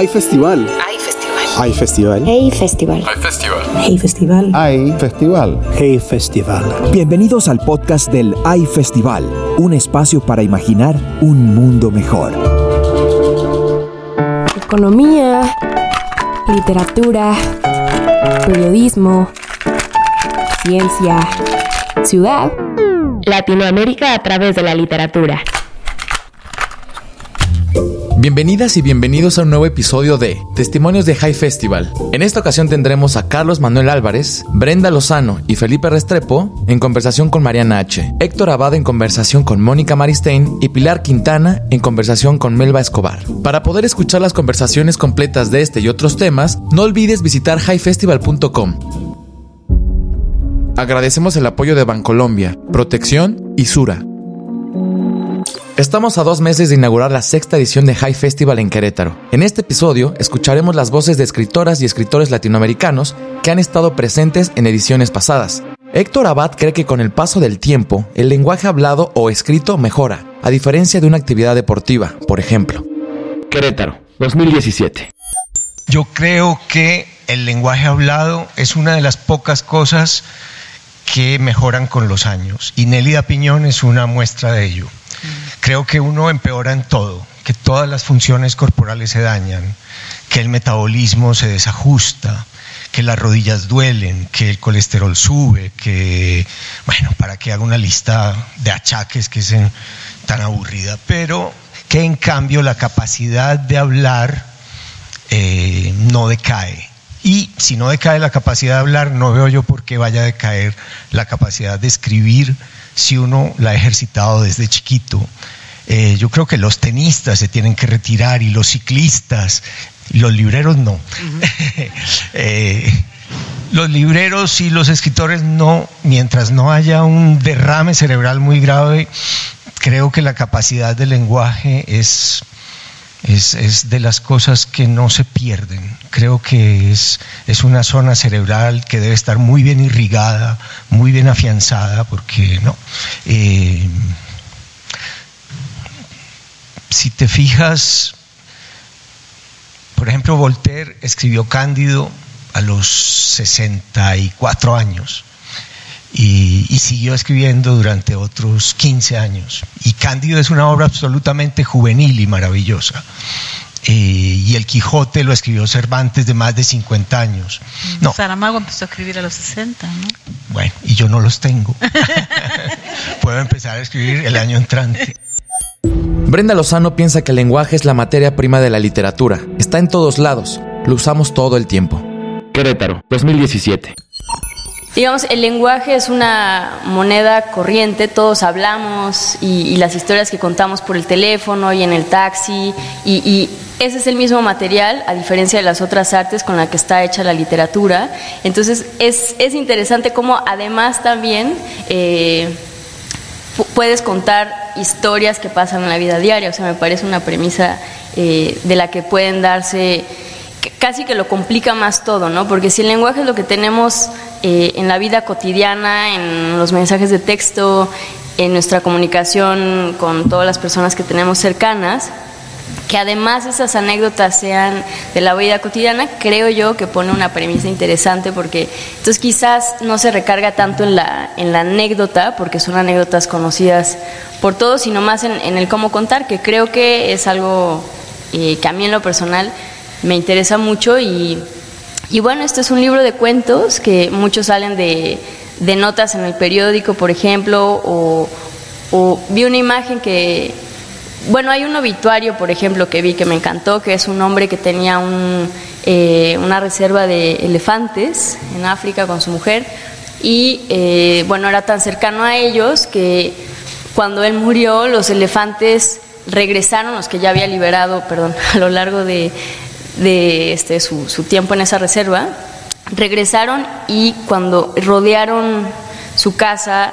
Hay festival. Hay festival. Hay festival. Hey Festival. Hay festival. Hey Festival. Hay festival. Hey Festival. Bienvenidos al podcast del AI Festival, un espacio para imaginar un mundo mejor. Economía, literatura, periodismo, ciencia, ciudad. Latinoamérica a través de la literatura. Bienvenidas y bienvenidos a un nuevo episodio de Testimonios de High Festival. En esta ocasión tendremos a Carlos Manuel Álvarez, Brenda Lozano y Felipe Restrepo en conversación con Mariana H., Héctor Abad en conversación con Mónica Maristein y Pilar Quintana en conversación con Melba Escobar. Para poder escuchar las conversaciones completas de este y otros temas, no olvides visitar highfestival.com. Agradecemos el apoyo de Bancolombia, Protección y Sura. Estamos a dos meses de inaugurar la sexta edición de High Festival en Querétaro. En este episodio escucharemos las voces de escritoras y escritores latinoamericanos que han estado presentes en ediciones pasadas. Héctor Abad cree que con el paso del tiempo, el lenguaje hablado o escrito mejora, a diferencia de una actividad deportiva, por ejemplo. Querétaro, 2017. Yo creo que el lenguaje hablado es una de las pocas cosas que mejoran con los años. Y Nélida Piñón es una muestra de ello. Creo que uno empeora en todo, que todas las funciones corporales se dañan, que el metabolismo se desajusta, que las rodillas duelen, que el colesterol sube, que, bueno, para que haga una lista de achaques que es tan aburrida, pero que en cambio la capacidad de hablar eh, no decae. Y si no decae la capacidad de hablar, no veo yo por qué vaya a decaer la capacidad de escribir si uno la ha ejercitado desde chiquito. Eh, yo creo que los tenistas se tienen que retirar y los ciclistas, los libreros no. Eh, los libreros y los escritores no, mientras no haya un derrame cerebral muy grave, creo que la capacidad del lenguaje es, es, es de las cosas que no se pierden. Creo que es, es una zona cerebral que debe estar muy bien irrigada, muy bien afianzada, porque no. Eh, si te fijas, por ejemplo, Voltaire escribió Cándido a los 64 años y, y siguió escribiendo durante otros 15 años. Y Cándido es una obra absolutamente juvenil y maravillosa. Eh, y el Quijote lo escribió Cervantes de más de 50 años. No, Saramago empezó a escribir a los 60, ¿no? bueno, y yo no los tengo. Puedo empezar a escribir el año entrante. Brenda Lozano piensa que el lenguaje es la materia prima de la literatura. Está en todos lados. Lo usamos todo el tiempo. Querétaro, 2017. Digamos, el lenguaje es una moneda corriente, todos hablamos y, y las historias que contamos por el teléfono y en el taxi, y, y ese es el mismo material, a diferencia de las otras artes con la que está hecha la literatura. Entonces, es, es interesante cómo además también eh, pu- puedes contar historias que pasan en la vida diaria, o sea, me parece una premisa eh, de la que pueden darse casi que lo complica más todo, ¿no? Porque si el lenguaje es lo que tenemos eh, en la vida cotidiana, en los mensajes de texto, en nuestra comunicación con todas las personas que tenemos cercanas, que además esas anécdotas sean de la vida cotidiana, creo yo que pone una premisa interesante porque entonces quizás no se recarga tanto en la, en la anécdota, porque son anécdotas conocidas por todos, sino más en, en el cómo contar, que creo que es algo eh, que a mí en lo personal me interesa mucho y, y bueno, este es un libro de cuentos que muchos salen de, notas en el periódico, por ejemplo, o, o vi una imagen que, bueno, hay un obituario, por ejemplo, que vi que me encantó, que es un hombre que tenía un, eh, una reserva de elefantes en África con su mujer y, eh, bueno, era tan cercano a ellos que cuando él murió, los elefantes regresaron, los que ya había liberado, perdón, a lo largo de, de este, su, su tiempo en esa reserva, regresaron y cuando rodearon su casa,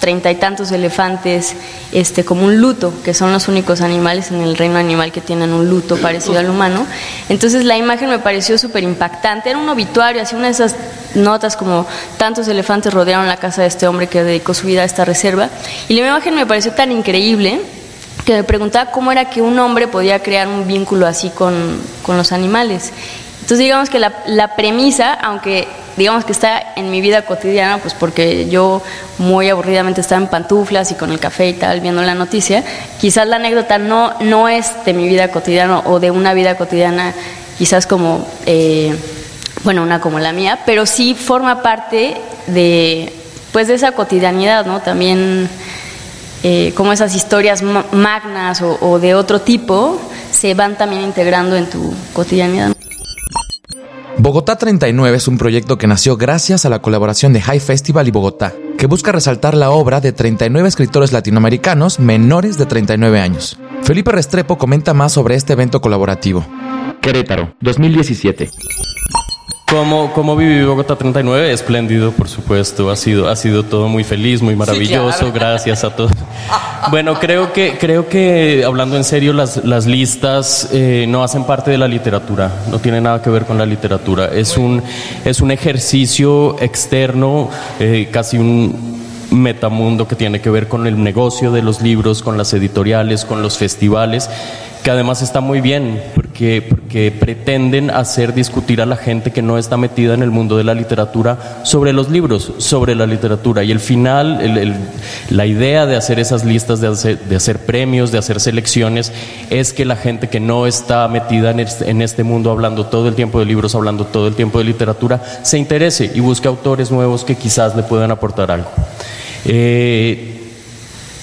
treinta y tantos elefantes, este, como un luto, que son los únicos animales en el reino animal que tienen un luto parecido al humano. Entonces la imagen me pareció súper impactante, era un obituario, así una de esas notas como tantos elefantes rodearon la casa de este hombre que dedicó su vida a esta reserva. Y la imagen me pareció tan increíble que me preguntaba cómo era que un hombre podía crear un vínculo así con, con los animales. Entonces digamos que la, la, premisa, aunque digamos que está en mi vida cotidiana, pues porque yo muy aburridamente estaba en pantuflas y con el café y tal, viendo la noticia, quizás la anécdota no, no es de mi vida cotidiana o de una vida cotidiana, quizás como, eh, bueno, una como la mía, pero sí forma parte de, pues de esa cotidianidad, ¿no? También eh, como esas historias magnas o, de otro tipo se van también integrando en tu cotidianidad. Bogotá 39 es un proyecto que nació gracias a la colaboración de High Festival y Bogotá, que busca resaltar la obra de 39 escritores latinoamericanos menores de 39 años. Felipe Restrepo comenta más sobre este evento colaborativo. Querétaro, 2017. Como, como viví Bogotá 39, espléndido, por supuesto. Ha sido, ha sido todo muy feliz, muy maravilloso. Gracias a todos. Bueno, creo que, creo que hablando en serio, las, las listas eh, no hacen parte de la literatura. No tiene nada que ver con la literatura. Es un, es un ejercicio externo, eh, casi un metamundo que tiene que ver con el negocio de los libros, con las editoriales, con los festivales que además está muy bien, porque, porque pretenden hacer discutir a la gente que no está metida en el mundo de la literatura sobre los libros, sobre la literatura. Y el final, la idea de hacer esas listas, de hacer, de hacer, premios, de hacer selecciones, es que la gente que no está metida en este, en este mundo hablando todo el tiempo de libros, hablando todo el tiempo de literatura, se interese y busque autores nuevos que quizás le puedan aportar algo. Eh,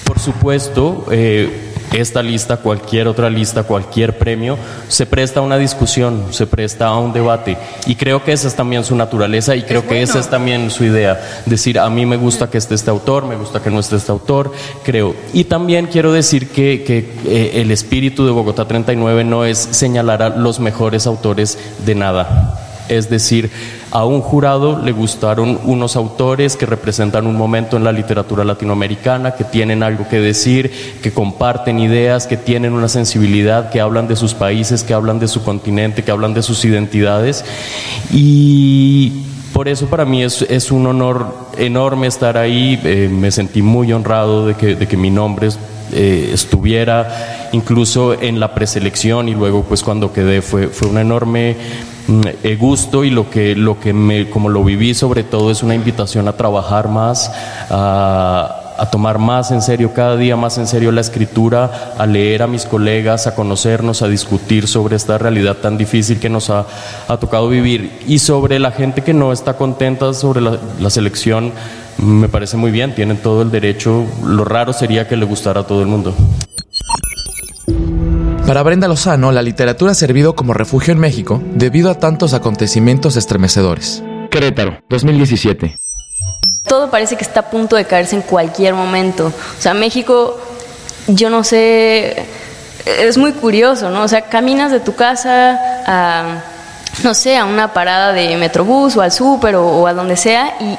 por supuesto, eh, esta lista, cualquier otra lista, cualquier premio, se presta a una discusión, se presta a un debate. Y creo que esa es también su naturaleza y creo que esa es también su idea. Decir, a mí me gusta que esté este autor, me gusta que no esté este autor, creo. Y también quiero decir que, que eh, el espíritu de Bogotá 39 no es señalar a los mejores autores de nada. Es decir, a un jurado le gustaron unos autores que representan un momento en la literatura latinoamericana, que tienen algo que decir, que comparten ideas, que tienen una sensibilidad, que hablan de sus países, que hablan de su continente, que hablan de sus identidades. Y por eso para mí es, un honor enorme estar ahí. Eh, me sentí muy honrado de que, de que mi nombre eh, estuviera incluso en la preselección y luego pues cuando quedé fue, fue un enorme gusto y lo que, lo que me, como lo viví sobre todo es una invitación a trabajar más, a, tomar más en serio, cada día más en serio la escritura, a leer a mis colegas, a conocernos, a discutir sobre esta realidad tan difícil que nos ha, tocado vivir y sobre la gente que no está contenta sobre la, la selección me parece muy bien, tienen todo el derecho. Lo raro sería que le gustara a todo el mundo. Para Brenda Lozano, la literatura ha servido como refugio en México debido a tantos acontecimientos estremecedores. Querétaro, 2017. Todo parece que está a punto de caerse en cualquier momento. O sea, México, yo no sé, es muy curioso, ¿no? O sea, caminas de tu casa a, no sé, a una parada de metrobús o al súper o, o a donde sea y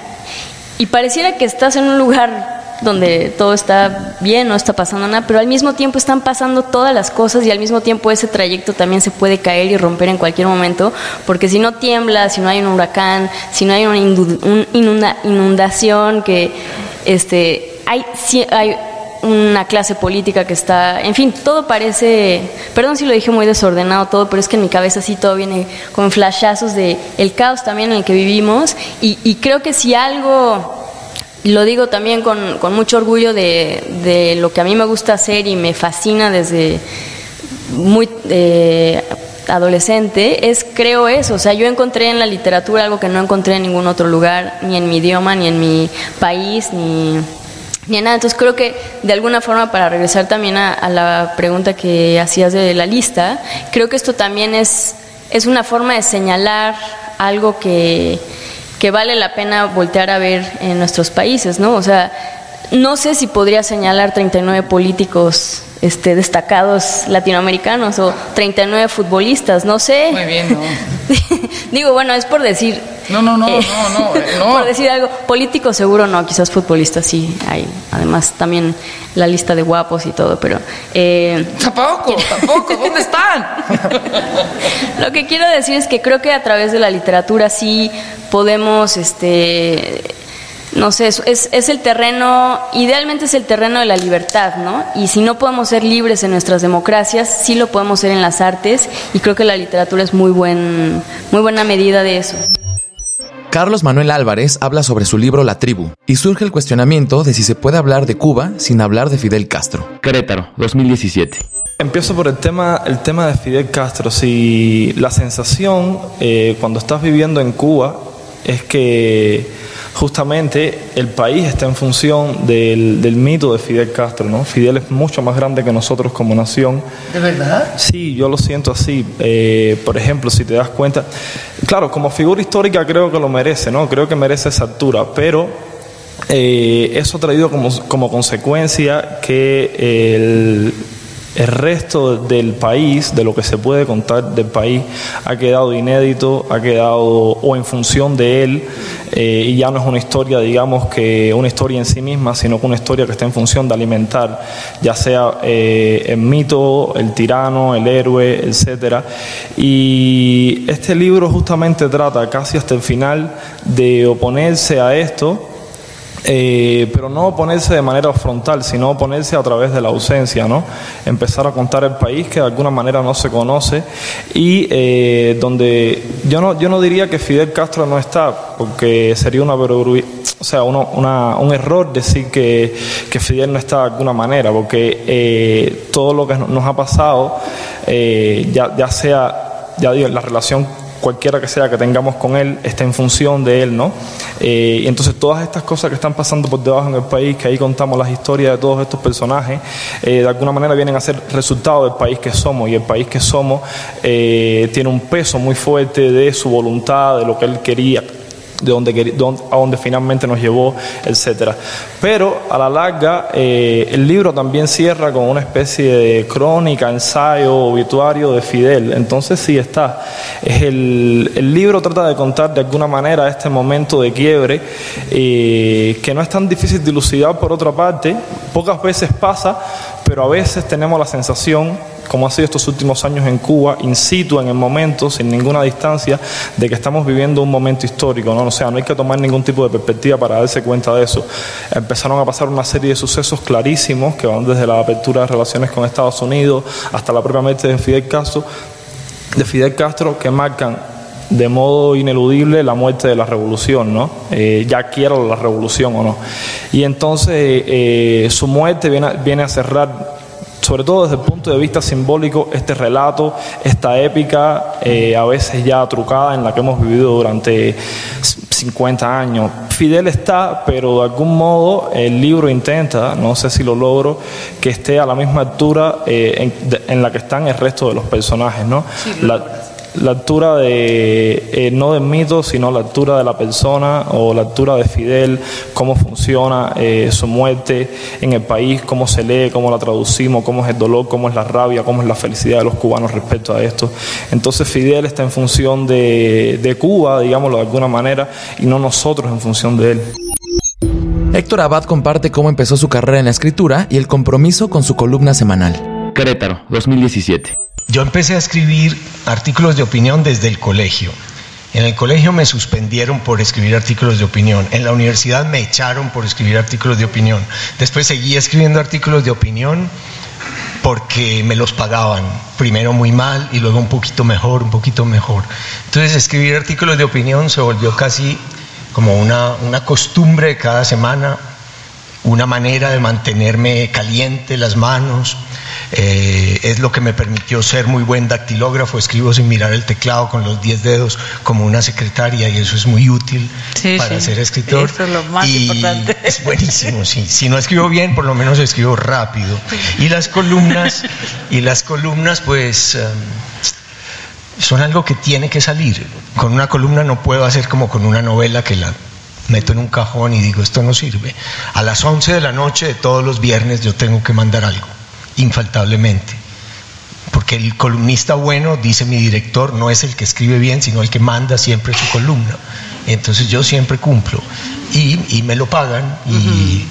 y pareciera que estás en un lugar donde todo está bien, no está pasando nada, pero al mismo tiempo están pasando todas las cosas y al mismo tiempo ese trayecto también se puede caer y romper en cualquier momento, porque si no tiembla, si no hay un huracán, si no hay una inundación, que este, hay, hay una clase política que está, en fin, todo parece, perdón si lo dije muy desordenado todo, pero es que en mi cabeza sí todo viene con flashazos de el caos también en el que vivimos y, creo que si algo, lo digo también con, con mucho orgullo de, de, lo que a mí me gusta hacer y me fascina desde muy... Eh, adolescente es creo eso, o sea, yo encontré en la literatura algo que no encontré en ningún otro lugar, ni en mi idioma, ni en mi país, ni Bien, entonces creo que de alguna forma, para regresar también a, la pregunta que hacías de la lista, creo que esto también es, es una forma de señalar algo que, que vale la pena voltear a ver en nuestros países, ¿no? O sea, no sé si podría señalar 39 políticos este, destacados latinoamericanos o 39 futbolistas, no sé. Muy bien, ¿no? Digo, bueno, es por decir. No, no, no, eh, no, no, no. Por decir algo. Político seguro no, quizás futbolistas sí hay. Además, también la lista de guapos y todo, pero. Eh, tampoco, tampoco, ¿dónde están? Lo que quiero decir es que creo que a través de la literatura sí podemos este no sé, es, es, el terreno, idealmente es el terreno de la libertad, ¿no? Y si no podemos ser libres en nuestras democracias, sí lo podemos ser en las artes y creo que la literatura es muy, buen, muy buena medida de eso. Carlos Manuel Álvarez habla sobre su libro La Tribu y surge el cuestionamiento de si se puede hablar de Cuba sin hablar de Fidel Castro. Querétaro, 2017. Empiezo por el tema, el tema de Fidel Castro. Si la sensación eh, cuando estás viviendo en Cuba es que justamente el país está en función del, mito de Fidel Castro, ¿no? Fidel es mucho más grande que nosotros como nación. ¿De verdad? Sí, yo lo siento así. Eh, por ejemplo, si te das cuenta, claro, como figura histórica creo que lo merece, ¿no? Creo que merece esa altura, pero eh, eso ha traído como, como consecuencia que el el resto del país, de lo que se puede contar del país, ha quedado inédito, ha quedado o en función de él, eh, y ya no es una historia, digamos, que una historia en sí misma, sino que una historia que está en función de alimentar, ya sea eh, el mito, el tirano, el héroe, etcétera. Y este libro justamente trata casi hasta el final de oponerse a esto eh, pero no oponerse de manera frontal, sino oponerse a través de la ausencia, ¿no? Empezar a contar el país que de alguna manera no se conoce y eh, donde yo no, yo no diría que Fidel Castro no está, porque sería una o sea, un error decir que, que, Fidel no está de alguna manera, porque eh, todo lo que nos ha pasado, ya, ya sea, ya digo, la relación cualquiera que sea que tengamos con él está en función de él, ¿no? Eh, y entonces todas estas cosas que están pasando por debajo en el país, que ahí contamos las historias de todos estos personajes, eh, de alguna manera vienen a ser resultado del país que somos y el país que somos eh, tiene un peso muy fuerte de su voluntad, de lo que él quería de donde, a donde finalmente nos llevó, etcétera. Pero a la larga, eh, el libro también cierra con una especie de crónica, ensayo, obituario de Fidel. Entonces sí está. Es el, el libro trata de contar de alguna manera este momento de quiebre, eh, que no es tan difícil de dilucidar por otra parte. Pocas veces pasa, pero a veces tenemos la sensación como ha sido estos últimos años en Cuba, in situ, en el momento, sin ninguna distancia, de que estamos viviendo un momento histórico. ¿no? O sea, no hay que tomar ningún tipo de perspectiva para darse cuenta de eso. Empezaron a pasar una serie de sucesos clarísimos que van desde la apertura de relaciones con Estados Unidos hasta la propia muerte de Fidel Castro, de Fidel Castro que marcan de modo ineludible la muerte de la revolución, ¿no? Eh, ya quiera la revolución o no. Y entonces eh, su muerte viene, viene a cerrar sobre todo desde el punto de vista simbólico, este relato, esta épica, eh, a veces ya trucada, en la que hemos vivido durante 50 años. Fidel está, pero de algún modo el libro intenta, no sé si lo logro, que esté a la misma altura eh, en, la que están el resto de los personajes, ¿no? la altura de, eh, no del mito, sino la altura de la persona o la altura de Fidel, cómo funciona eh, su muerte en el país, cómo se lee, cómo la traducimos, cómo es el dolor, cómo es la rabia, cómo es la felicidad de los cubanos respecto a esto. Entonces Fidel está en función de, de Cuba, digámoslo de alguna manera, y no nosotros en función de él. Héctor Abad comparte cómo empezó su carrera en la escritura y el compromiso con su columna semanal. Querétaro, 2017. Yo empecé a escribir artículos de opinión desde el colegio. En el colegio me suspendieron por escribir artículos de opinión. En la universidad me echaron por escribir artículos de opinión. Después seguí escribiendo artículos de opinión porque me los pagaban. Primero muy mal y luego un poquito mejor, un poquito mejor. Entonces escribir artículos de opinión se volvió casi como una, una costumbre de cada semana, una manera de mantenerme caliente las manos. Eh, es lo que me permitió ser muy buen dactilógrafo, escribo sin mirar el teclado con los 10 dedos como una secretaria y eso es muy útil para ser escritor. Eso es lo más importante. Es buenísimo, sí. Si no escribo bien, por lo menos escribo rápido. Y las columnas, y las columnas pues... Em, son algo que tiene que salir. Con una columna no puedo hacer como con una novela que la meto en un cajón y digo, esto no sirve. A las 11 de la noche de todos los viernes yo tengo que mandar algo, infaltablemente. Porque el columnista bueno, dice mi director, no es el que escribe bien, sino el que manda siempre su columna. Entonces yo siempre cumplo y, me lo pagan y,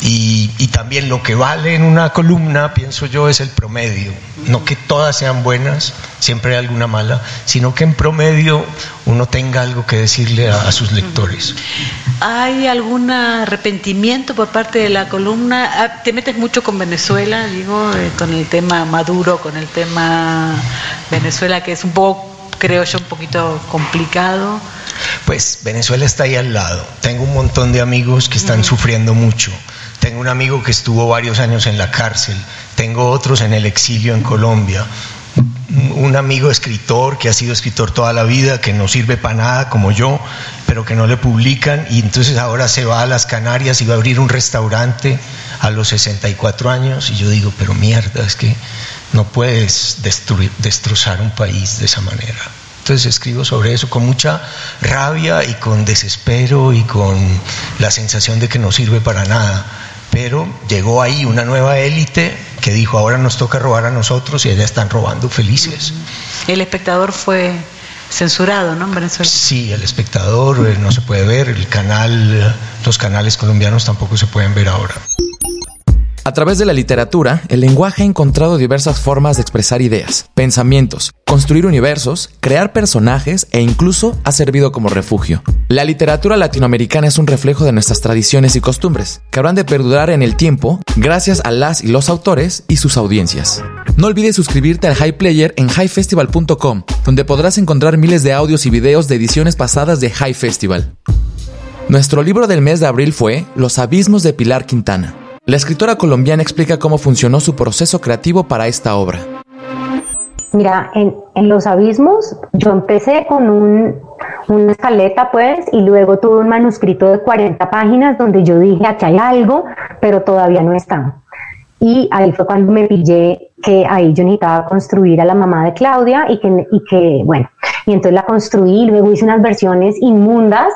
Y, y, también lo que vale en una columna, pienso yo, es el promedio. No que todas sean buenas, siempre hay alguna mala, sino que en promedio uno tenga algo que decirle a, a sus lectores. ¿Hay algún arrepentimiento por parte de la columna? Ah, ¿Te metes mucho con Venezuela, digo, eh, con el tema Maduro, con el tema Venezuela, que es un poco, creo yo, un poquito complicado? Pues Venezuela está ahí al lado. Tengo un montón de amigos que están sufriendo mucho. Tengo un amigo que estuvo varios años en la cárcel. Tengo otros en el exilio en Colombia. Un amigo escritor que ha sido escritor toda la vida, que no sirve para nada como yo, pero que no le publican y entonces ahora se va a las Canarias y va a abrir un restaurante a los 64 años y yo digo, pero mierda, es que no puedes destruir, destrozar un país de esa manera. Entonces escribo sobre eso con mucha rabia y con desespero y con la sensación de que no sirve para nada. Pero llegó ahí una nueva élite que dijo, ahora nos toca robar a nosotros y allá están robando felices. El espectador fue censurado, ¿no? En Venezuela. Sí, el espectador eh, no se puede ver, el canal, los canales colombianos tampoco se pueden ver ahora. A través de la literatura, el lenguaje ha encontrado diversas formas de expresar ideas, pensamientos, construir universos, crear personajes e incluso ha servido como refugio. La literatura latinoamericana es un reflejo de nuestras tradiciones y costumbres, que habrán de perdurar en el tiempo gracias a las y los autores y sus audiencias. No olvides suscribirte al High Player en highfestival.com, donde podrás encontrar miles de audios y videos de ediciones pasadas de High Festival. Nuestro libro del mes de abril fue Los abismos de Pilar Quintana. La escritora colombiana explica cómo funcionó su proceso creativo para esta obra. Mira, en, en Los Abismos yo empecé con un, una escaleta pues y luego tuve un manuscrito de 40 páginas donde yo dije, aquí hay algo, pero todavía no está. Y ahí fue cuando me pillé que ahí yo necesitaba construir a la mamá de Claudia y que, y que bueno, y entonces la construí, luego hice unas versiones inmundas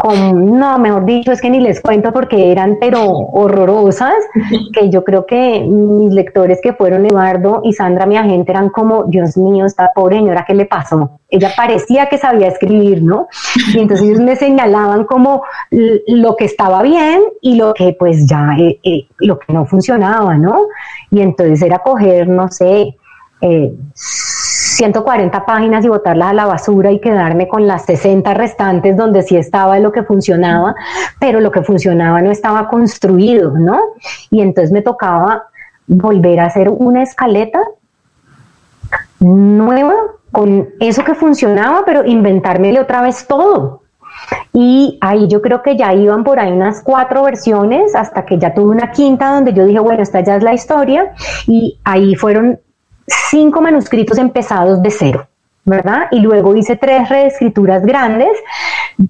con, no, mejor dicho, es que ni les cuento porque eran pero horrorosas, que yo creo que mis lectores que fueron Eduardo y Sandra, mi agente, eran como, Dios mío, esta pobre señora, ¿qué le pasó? Ella parecía que sabía escribir, ¿no? Y entonces ellos me señalaban como lo que estaba bien y lo que pues ya, eh, eh, lo que no funcionaba, ¿no? Y entonces era coger, no sé, eh, 140 páginas y botarlas a la basura y quedarme con las 60 restantes donde sí estaba lo que funcionaba, pero lo que funcionaba no estaba construido, ¿no? Y entonces me tocaba volver a hacer una escaleta nueva con eso que funcionaba, pero inventármele otra vez todo. Y ahí yo creo que ya iban por ahí unas cuatro versiones hasta que ya tuve una quinta donde yo dije, bueno, esta ya es la historia. Y ahí fueron cinco manuscritos empezados de cero, ¿verdad? Y luego hice tres reescrituras grandes,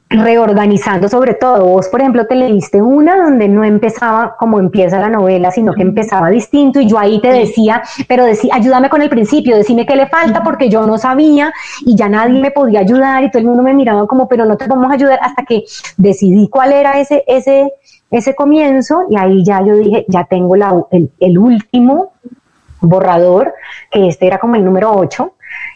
reorganizando sobre todo. Vos, por ejemplo, te leíste una donde no empezaba como empieza la novela, sino que empezaba distinto y yo ahí te decía, pero decía, ayúdame con el principio, decime qué le falta porque yo no sabía y ya nadie me podía ayudar y todo el mundo me miraba como, pero no te vamos a ayudar hasta que decidí cuál era ese, ese, ese comienzo y ahí ya yo dije, ya tengo la, el, el último borrador, que este era como el número 8,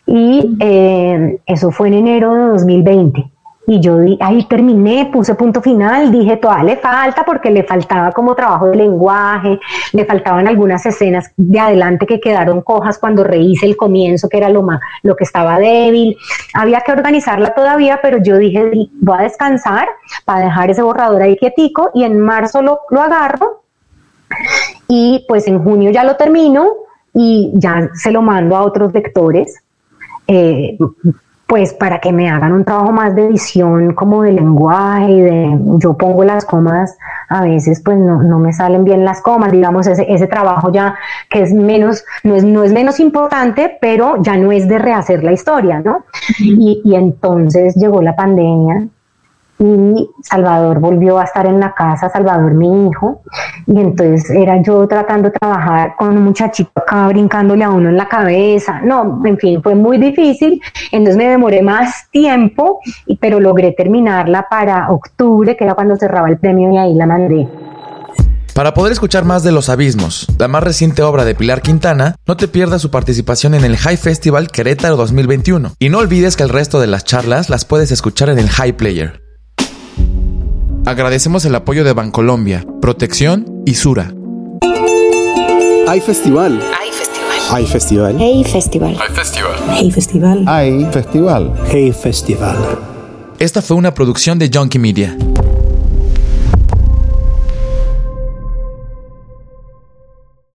y eh, eso fue en enero de 2020. Y yo di, ahí terminé, puse punto final, dije, todavía le falta porque le faltaba como trabajo de lenguaje, le faltaban algunas escenas de adelante que quedaron cojas cuando rehice el comienzo, que era lo, más, lo que estaba débil. Había que organizarla todavía, pero yo dije, voy a descansar para dejar ese borrador ahí quietico y en marzo lo, lo agarro y pues en junio ya lo termino y ya se lo mando a otros lectores, eh, pues para que me hagan un trabajo más de edición, como de lenguaje, de, yo pongo las comas, a veces pues no, no me salen bien las comas, digamos, ese, ese trabajo ya que es menos, no es, no es menos importante, pero ya no es de rehacer la historia, ¿no? Y, y entonces llegó la pandemia y Salvador volvió a estar en la casa, Salvador mi hijo, y entonces era yo tratando de trabajar con un muchachito acá brincándole a uno en la cabeza, no, en fin, fue muy difícil, entonces me demoré más tiempo, pero logré terminarla para octubre, que era cuando cerraba el premio y ahí la mandé. Para poder escuchar más de Los Abismos, la más reciente obra de Pilar Quintana, no te pierdas su participación en el High Festival Querétaro 2021 y no olvides que el resto de las charlas las puedes escuchar en el High Player. Agradecemos el apoyo de Bancolombia, Protección y Sura. Hay festival. Hay festival. Hay festival. Hey festival. Hay festival. Hey festival. Hay festival. Hey festival. Esta fue una producción de Junkie Media.